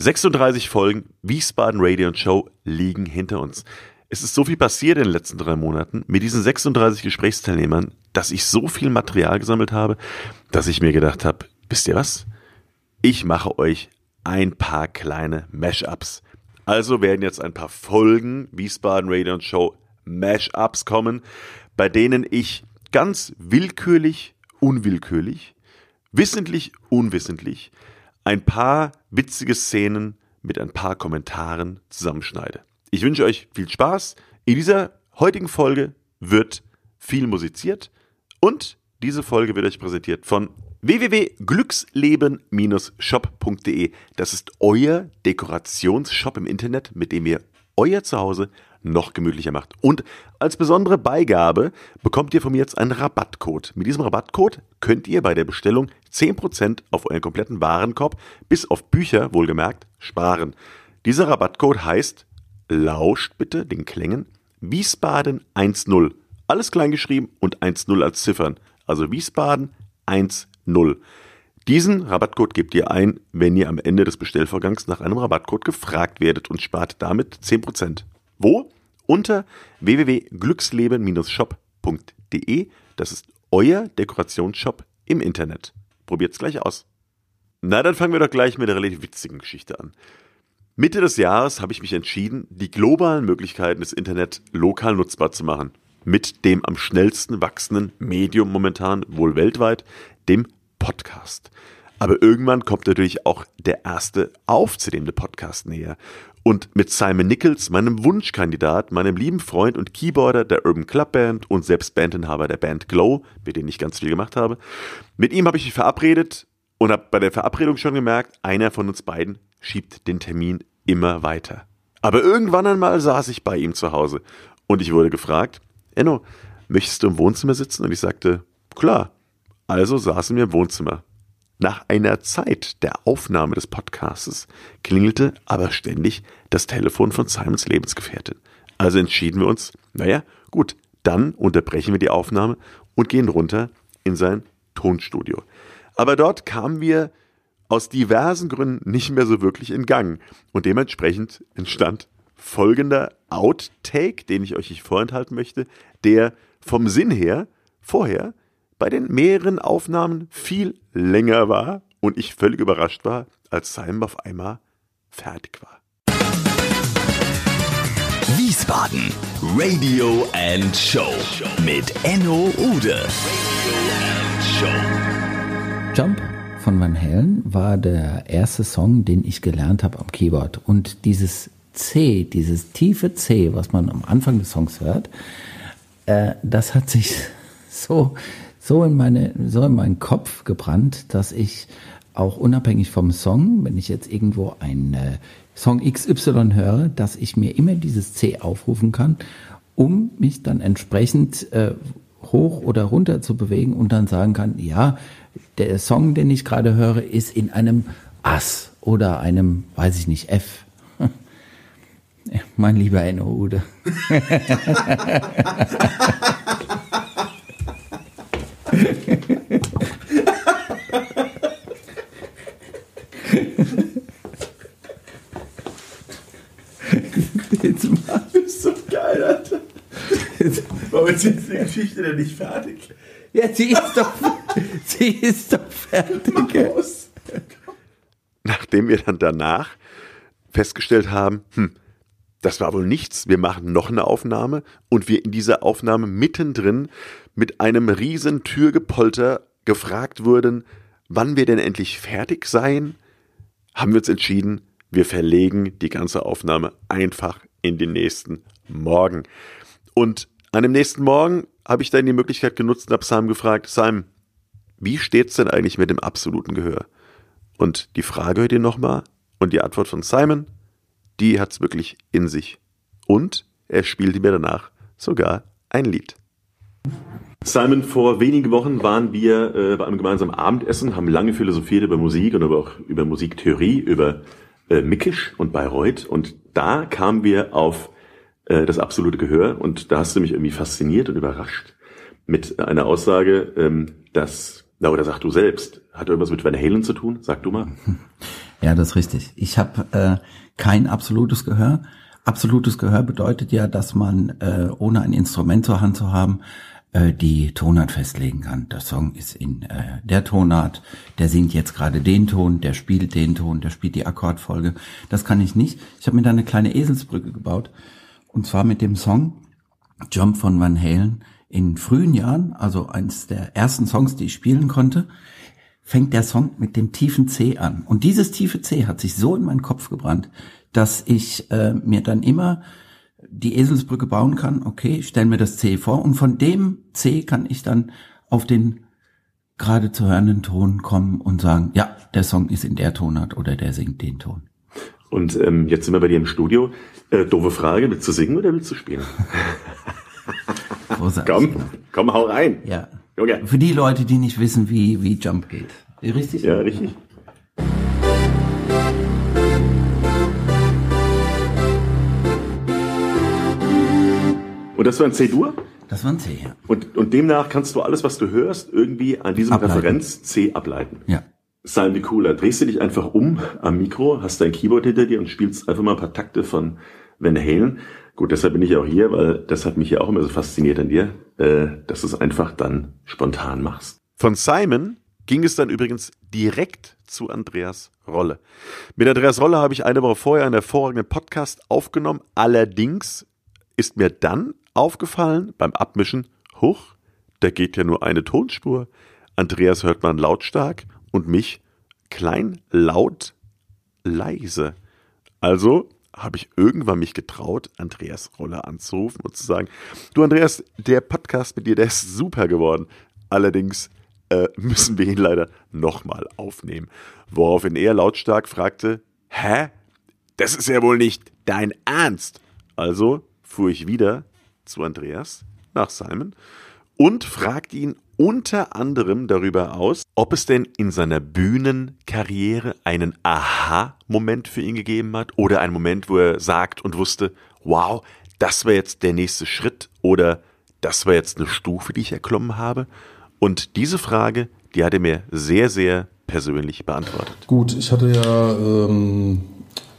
36 Folgen Wiesbaden Radio Show liegen hinter uns. Es ist so viel passiert in den letzten drei Monaten mit diesen 36 Gesprächsteilnehmern, dass ich so viel Material gesammelt habe, dass ich mir gedacht habe, wisst ihr was? Ich mache euch ein paar kleine Mashups. Also werden jetzt ein paar Folgen Wiesbaden Radio Show Mashups kommen, bei denen ich ganz willkürlich, unwillkürlich, wissentlich, unwissentlich ein paar witzige Szenen mit ein paar Kommentaren zusammenschneide. Ich wünsche euch viel Spaß. In dieser heutigen Folge wird viel musiziert und diese Folge wird euch präsentiert von www.glücksleben-shop.de. Das ist euer Dekorationsshop im Internet, mit dem ihr euer Zuhause noch gemütlicher macht. Und als besondere Beigabe bekommt ihr von mir jetzt einen Rabattcode. Mit diesem Rabattcode könnt ihr bei der Bestellung 10% auf euren kompletten Warenkorb, bis auf Bücher wohlgemerkt, sparen. Dieser Rabattcode heißt, lauscht bitte den Klängen, Wiesbaden 1.0. Alles klein geschrieben und 1.0 als Ziffern. Also Wiesbaden 1.0. Diesen Rabattcode gebt ihr ein, wenn ihr am Ende des Bestellvorgangs nach einem Rabattcode gefragt werdet und spart damit 10%. Wo? Unter www.glücksleben-shop.de. Das ist euer Dekorationsshop im Internet. Probiert's gleich aus. Na, dann fangen wir doch gleich mit einer relativ witzigen Geschichte an. Mitte des Jahres habe ich mich entschieden, die globalen Möglichkeiten des Internet lokal nutzbar zu machen. Mit dem am schnellsten wachsenden Medium momentan, wohl weltweit, dem Podcast. Aber irgendwann kommt natürlich auch der erste aufzunehmende Podcast näher. Und mit Simon Nichols, meinem Wunschkandidat, meinem lieben Freund und Keyboarder der Urban Club Band und selbst Bandinhaber der Band Glow, mit denen ich ganz viel gemacht habe, mit ihm habe ich mich verabredet und habe bei der Verabredung schon gemerkt, einer von uns beiden schiebt den Termin immer weiter. Aber irgendwann einmal saß ich bei ihm zu Hause und ich wurde gefragt, Enno, möchtest du im Wohnzimmer sitzen? Und ich sagte, klar. Also saßen wir im Wohnzimmer. Nach einer Zeit der Aufnahme des Podcasts klingelte aber ständig das Telefon von Simons Lebensgefährtin. Also entschieden wir uns, naja, gut, dann unterbrechen wir die Aufnahme und gehen runter in sein Tonstudio. Aber dort kamen wir aus diversen Gründen nicht mehr so wirklich in Gang und dementsprechend entstand folgender Outtake, den ich euch nicht vorenthalten möchte, der vom Sinn her vorher bei den mehreren Aufnahmen viel länger war und ich völlig überrascht war, als Simon auf einmal fertig war. Wiesbaden Radio and Show mit Enno Ude. Jump von Van Halen war der erste Song, den ich gelernt habe am Keyboard. Und dieses C, dieses tiefe C, was man am Anfang des Songs hört, äh, das hat sich so so in, meine, so in meinen Kopf gebrannt, dass ich auch unabhängig vom Song, wenn ich jetzt irgendwo einen äh, Song XY höre, dass ich mir immer dieses C aufrufen kann, um mich dann entsprechend äh, hoch oder runter zu bewegen und dann sagen kann, ja, der Song, den ich gerade höre, ist in einem Ass oder einem, weiß ich nicht, F. mein lieber Enno Ude. Jetzt mal. Das ist so geil, Alter. Jetzt, ist jetzt die Geschichte denn nicht fertig? Ja, sie ist doch, sie ist doch fertig. Nachdem wir dann danach festgestellt haben, hm, das war wohl nichts, wir machen noch eine Aufnahme und wir in dieser Aufnahme mittendrin mit einem riesen Türgepolter gefragt wurden, wann wir denn endlich fertig seien, haben wir uns entschieden, wir verlegen die ganze Aufnahme einfach in den nächsten Morgen. Und an dem nächsten Morgen habe ich dann die Möglichkeit genutzt und habe Sam gefragt, Sam, wie steht's denn eigentlich mit dem absoluten Gehör? Und die Frage hört ihr nochmal und die Antwort von Simon, die hat's wirklich in sich. Und er spielte mir danach sogar ein Lied. Simon, vor wenigen Wochen waren wir äh, bei einem gemeinsamen Abendessen, haben lange philosophiert über Musik und aber auch über Musiktheorie, über äh, Mickisch und Bayreuth. Und da kamen wir auf äh, das absolute Gehör und da hast du mich irgendwie fasziniert und überrascht mit einer Aussage, ähm, dass, na oder sag du selbst, hat irgendwas mit Van Halen zu tun? Sag du mal. Ja, das ist richtig. Ich habe äh, kein absolutes Gehör. Absolutes Gehör bedeutet ja, dass man äh, ohne ein Instrument zur Hand zu haben äh, die Tonart festlegen kann. Der Song ist in äh, der Tonart, der singt jetzt gerade den Ton, der spielt den Ton, der spielt die Akkordfolge. Das kann ich nicht. Ich habe mir da eine kleine Eselsbrücke gebaut und zwar mit dem Song Jump von Van Halen in frühen Jahren, also eines der ersten Songs, die ich spielen konnte, fängt der Song mit dem tiefen C an. Und dieses tiefe C hat sich so in meinen Kopf gebrannt, dass ich äh, mir dann immer die Eselsbrücke bauen kann. Okay, ich stelle mir das C vor und von dem C kann ich dann auf den gerade zu hörenden Ton kommen und sagen, ja, der Song ist in der Tonart oder der singt den Ton. Und ähm, jetzt sind wir bei dir im Studio. Äh, doofe Frage, willst du singen oder willst du spielen? komm, komm, hau rein. Ja. Okay. Für die Leute, die nicht wissen, wie, wie Jump geht. Richtig? Ja, richtig. Und das war ein C-Dur? Das war ein C, ja. Und, und demnach kannst du alles, was du hörst, irgendwie an diesem ableiten. Referenz C ableiten. Ja. Wie cooler. Drehst du dich einfach um am Mikro, hast dein Keyboard hinter dir und spielst einfach mal ein paar Takte von Van Halen. Gut, deshalb bin ich auch hier, weil das hat mich ja auch immer so fasziniert an dir, äh, dass du es einfach dann spontan machst. Von Simon ging es dann übrigens direkt zu Andreas Rolle. Mit Andreas Rolle habe ich eine Woche vorher einen hervorragenden Podcast aufgenommen. Allerdings ist mir dann aufgefallen beim Abmischen, huch, da geht ja nur eine Tonspur. Andreas hört man lautstark und mich klein, laut, leise. Also habe ich irgendwann mich getraut, Andreas Roller anzurufen und zu sagen, du Andreas, der Podcast mit dir, der ist super geworden. Allerdings äh, müssen wir ihn leider nochmal aufnehmen. Woraufhin er lautstark fragte, hä? Das ist ja wohl nicht dein Ernst. Also fuhr ich wieder zu Andreas nach Simon und fragte ihn unter anderem darüber aus, ob es denn in seiner Bühnenkarriere einen Aha-Moment für ihn gegeben hat oder einen Moment, wo er sagt und wusste, wow, das war jetzt der nächste Schritt oder das war jetzt eine Stufe, die ich erklommen habe. Und diese Frage, die hat er mir sehr, sehr persönlich beantwortet. Gut, ich hatte ja ähm,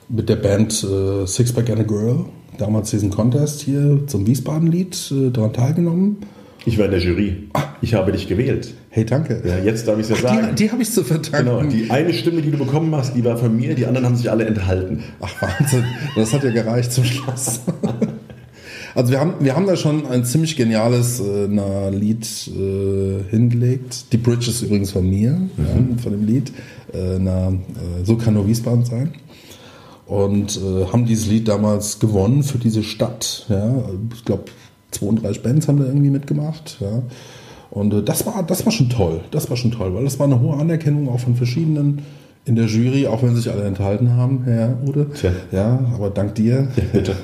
mit der Band äh, Sixpack and a Girl damals diesen Contest hier zum Wiesbaden-Lied äh, daran teilgenommen ich war in der Jury. Ah. Ich habe dich gewählt. Hey, danke. Ja, jetzt darf ich es ja sagen. Die, die habe ich zu verdanken. Genau, die eine Stimme, die du bekommen hast, die war von mir, die anderen haben sich alle enthalten. Ach, Wahnsinn. Das hat ja gereicht zum Schluss. Also wir haben, wir haben da schon ein ziemlich geniales äh, na, Lied äh, hingelegt. Die Bridge ist übrigens von mir, mhm. ja, von dem Lied. Äh, na, äh, so kann nur Wiesbaden sein. Und äh, haben dieses Lied damals gewonnen für diese Stadt. Ja. Ich glaube, 32 Bands haben da irgendwie mitgemacht. Ja. Und äh, das war, das war schon toll. Das war schon toll, weil das war eine hohe Anerkennung auch von verschiedenen in der Jury, auch wenn sich alle enthalten haben, Herr Ude. Tja. Ja, aber dank dir. Ja, bitte.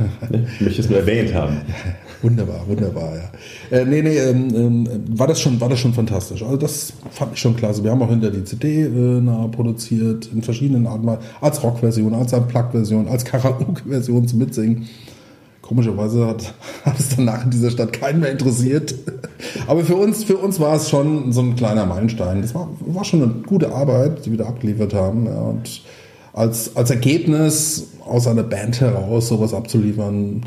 Ich möchte es nur erwähnt haben. wunderbar, wunderbar, ja. Äh, nee, nee, ähm, ähm, war, das schon, war das schon fantastisch. Also das fand ich schon klasse. Wir haben auch hinter die CD äh, nah produziert, in verschiedenen Arten, als Rockversion, als Unplugged-Version, als Karaoke-Version zum Mitsingen. Komischerweise hat, hat es danach in dieser Stadt keinen mehr interessiert. Aber für uns, für uns war es schon so ein kleiner Meilenstein. Das war, war schon eine gute Arbeit, die wir da abgeliefert haben. Ja, und als, als Ergebnis aus einer Band heraus sowas abzuliefern.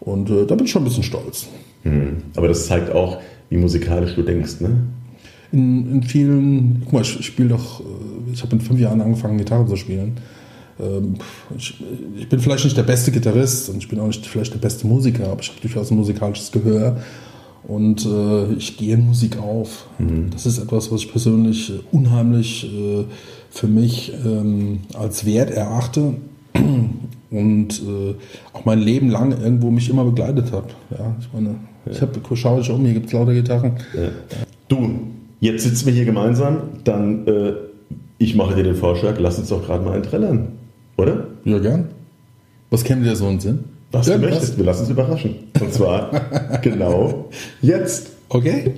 Und äh, da bin ich schon ein bisschen stolz. Mhm. Aber das zeigt auch, wie musikalisch du denkst, ne? In, in vielen, guck mal, ich, ich spiele doch, äh, ich habe in fünf Jahren angefangen, Gitarre zu spielen. Ähm, ich, bin vielleicht nicht der beste Gitarrist und ich bin auch nicht vielleicht der beste Musiker, aber ich habe durchaus ein musikalisches Gehör und äh, ich gehe in Musik auf. Mhm. Das ist etwas, was ich persönlich unheimlich äh, für mich ähm, als Wert erachte und äh, auch mein Leben lang irgendwo mich immer begleitet hat. Ja, ich meine, ja. ich habe schaue ich um, hier gibt es lauter Gitarren. Ja. Du, jetzt sitzen wir hier gemeinsam, dann äh, ich mache dir den Vorschlag, lass uns doch gerade mal einen trällern. Oder? Ja, gern. Was käme dir so einen Sinn? Was ja, du möchtest, was? wir lassen uns überraschen. Und zwar genau jetzt. Okay.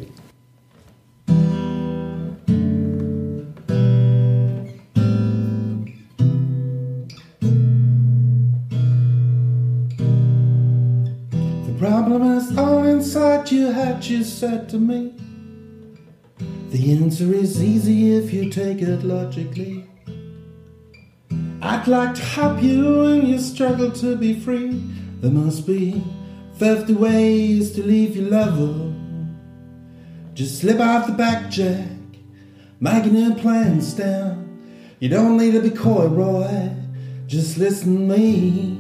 The problem is all inside your head, you said to me. The answer is easy if you take it logically. I'd like to help you in your struggle to be free. There must be 50 ways to leave your lover. Just slip out the back, Jack, making your plans down. You don't need to be coy, Roy. Just listen to me.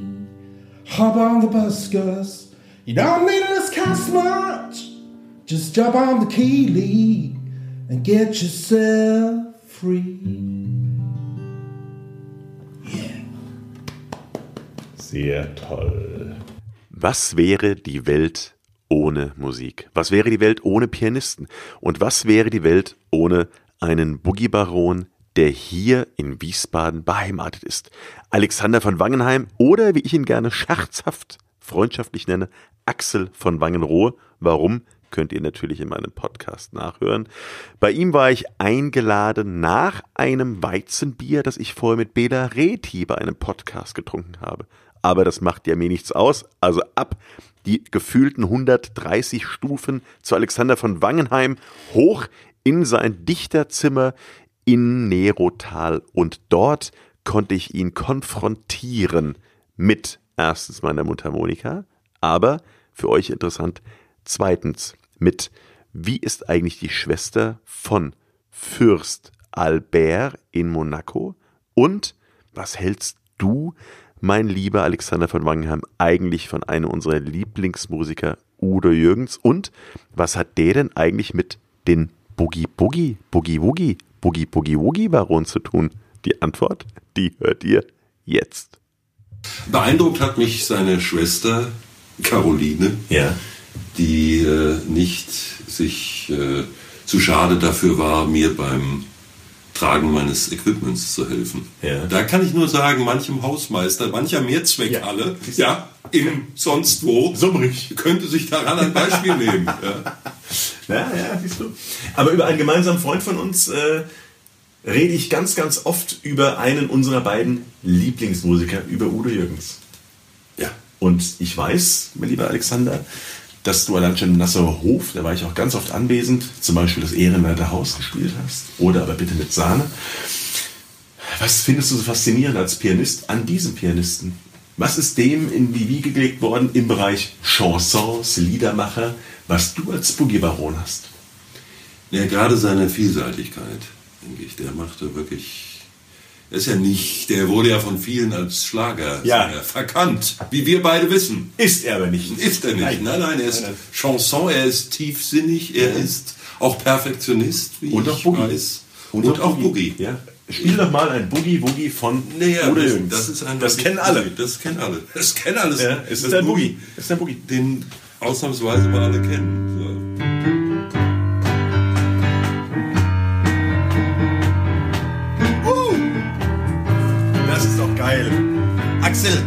Hop on the bus, Gus. You don't need to discuss much. Just jump on the key lead and get yourself free. Sehr toll. Was wäre die Welt ohne Musik? Was wäre die Welt ohne Pianisten? Und was wäre die Welt ohne einen Boogie-Baron, der hier in Wiesbaden beheimatet ist? Alexander von Wangenheim oder wie ich ihn gerne scherzhaft, freundschaftlich nenne, Axel von Wangenrohe. Warum? Könnt ihr natürlich in meinem Podcast nachhören. Bei ihm war ich eingeladen nach einem Weizenbier, das ich vorher mit Bela Reti bei einem Podcast getrunken habe aber das macht ja mir nichts aus. Also ab die gefühlten 130 Stufen zu Alexander von Wangenheim hoch in sein Dichterzimmer in Nerotal und dort konnte ich ihn konfrontieren mit erstens meiner Mundharmonika, aber für euch interessant, zweitens mit wie ist eigentlich die Schwester von Fürst Albert in Monaco und was hältst du mein lieber Alexander von Wangenheim, eigentlich von einem unserer Lieblingsmusiker Udo Jürgens. Und was hat der denn eigentlich mit den Boogie Boogie, Boogie Woogie, Boogie Boogie Woogie Baron zu tun? Die Antwort, die hört ihr jetzt. Beeindruckt hat mich seine Schwester Caroline, ja. die äh, nicht sich äh, zu schade dafür war, mir beim Tragen meines Equipments zu helfen. Ja. Da kann ich nur sagen, manchem Hausmeister, mancher Mehrzweckhalle, ja, ja im sonst wo, Summrig. könnte sich daran ein Beispiel nehmen. Ja. ja, ja, siehst du. Aber über einen gemeinsamen Freund von uns äh, rede ich ganz, ganz oft über einen unserer beiden Lieblingsmusiker, über Udo Jürgens. Ja. Und ich weiß, mein lieber Alexander, dass du allein schon im Nassauer Hof, da war ich auch ganz oft anwesend, zum Beispiel das Ehrenwerte Haus gespielt hast. Oder aber bitte mit Sahne. Was findest du so faszinierend als Pianist an diesem Pianisten? Was ist dem in die Wiege gelegt worden im Bereich Chansons, Liedermacher, was du als Boogie-Baron hast? Ja, gerade seine Vielseitigkeit, denke ich, der machte wirklich er ist ja nicht, der wurde ja von vielen als Schlager ja. verkannt, wie wir beide wissen. Ist er aber nicht. Ist er nicht. Nein, nein, nein er ist nein, nein. Chanson, er ist tiefsinnig, er ja. ist auch Perfektionist, wie Und ich auch Boogie. weiß. Und, Und auch Boogie. Boogie. Ja. Spiel doch mal ein Boogie Woogie von naja, Udo das, Jürgens. das ist ein Das kennen alle. Das kennen alle. Das kennen alles. Ja, es ist ein Boogie. Es ist ein Boogie. Den ausnahmsweise mal alle kennen. So. Axel,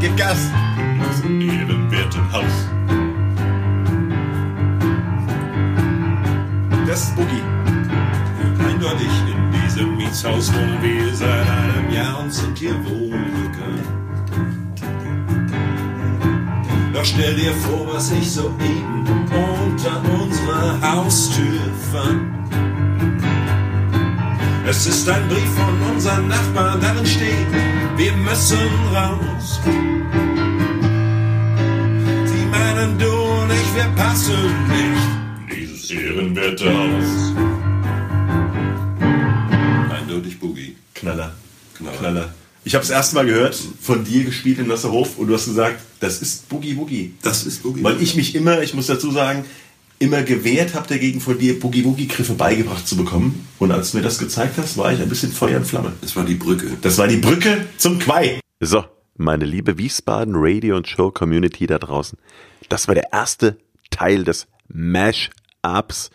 gib Gas. Das ehrenwerten Haus. Das ist Boogie. Eindeutig in diesem Mietshaus wohnen wir seit einem Jahr und sind hier wohlbekannt. Doch stell dir vor, was ich soeben unter unserer Haustür fand. Es ist ein Brief von unserem Nachbarn, darin steht, wir müssen raus. Sie meinen, du und ich, wir passen nicht. Dieses ehrenwerte Haus. Eindeutig Boogie. Knaller. Knaller. Knaller. Ich habe es erst mal gehört, von dir gespielt im Wasserhof und du hast gesagt, das ist Boogie Woogie. Das ist Boogie. Weil ich mich immer, ich muss dazu sagen, immer gewehrt habe dagegen von dir Boogie Woogie Griffe beigebracht zu bekommen. Und als du mir das gezeigt hast, war ich ein bisschen Feuer und Flamme. Das war die Brücke. Das war die Brücke zum Quai. So, meine liebe Wiesbaden Radio und Show Community da draußen. Das war der erste Teil des Mash-Ups.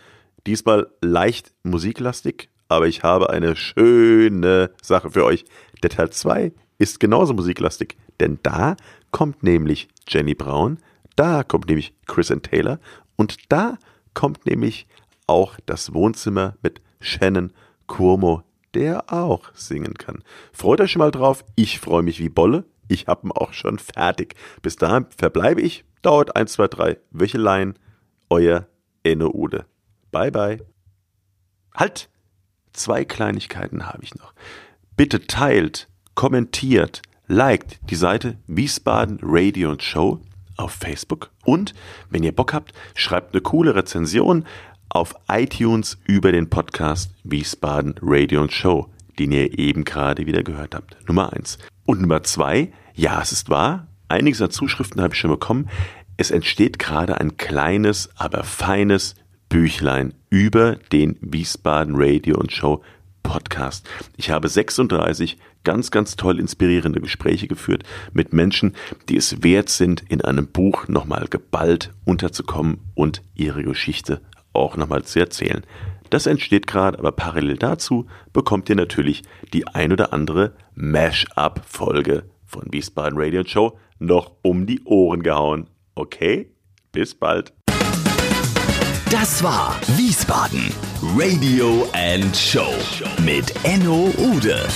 Diesmal leicht musiklastig, aber ich habe eine schöne Sache für euch. Der Teil 2 ist genauso musiklastig, denn da kommt nämlich Jenny Brown, da kommt nämlich Chris and Taylor und da kommt nämlich auch das Wohnzimmer mit Shannon Cuomo, der auch singen kann. Freut euch schon mal drauf. Ich freue mich wie Bolle. Ich habe ihn auch schon fertig. Bis dahin verbleibe ich. Dauert 1, 2, 3 Wöchelein. Euer Enno Ude. Bye, bye. Halt! Zwei Kleinigkeiten habe ich noch. Bitte teilt, kommentiert, liked die Seite Wiesbaden Radio und Show auf Facebook und wenn ihr Bock habt, schreibt eine coole Rezension auf iTunes über den Podcast Wiesbaden Radio und Show, den ihr eben gerade wieder gehört habt. Nummer eins. Und Nummer zwei, ja, es ist wahr, einiges an Zuschriften habe ich schon bekommen. Es entsteht gerade ein kleines, aber feines Büchlein über den Wiesbaden Radio und Show Podcast. Ich habe 36 ganz, ganz toll inspirierende Gespräche geführt mit Menschen, die es wert sind, in einem Buch nochmal geballt unterzukommen und ihre Geschichte auch nochmal zu erzählen. Das entsteht gerade, aber parallel dazu bekommt ihr natürlich die ein oder andere Mash-up-Folge von Wiesbaden Radio Show noch um die Ohren gehauen. Okay, bis bald. Das war Wiesbaden Radio and Show mit Enno Ude.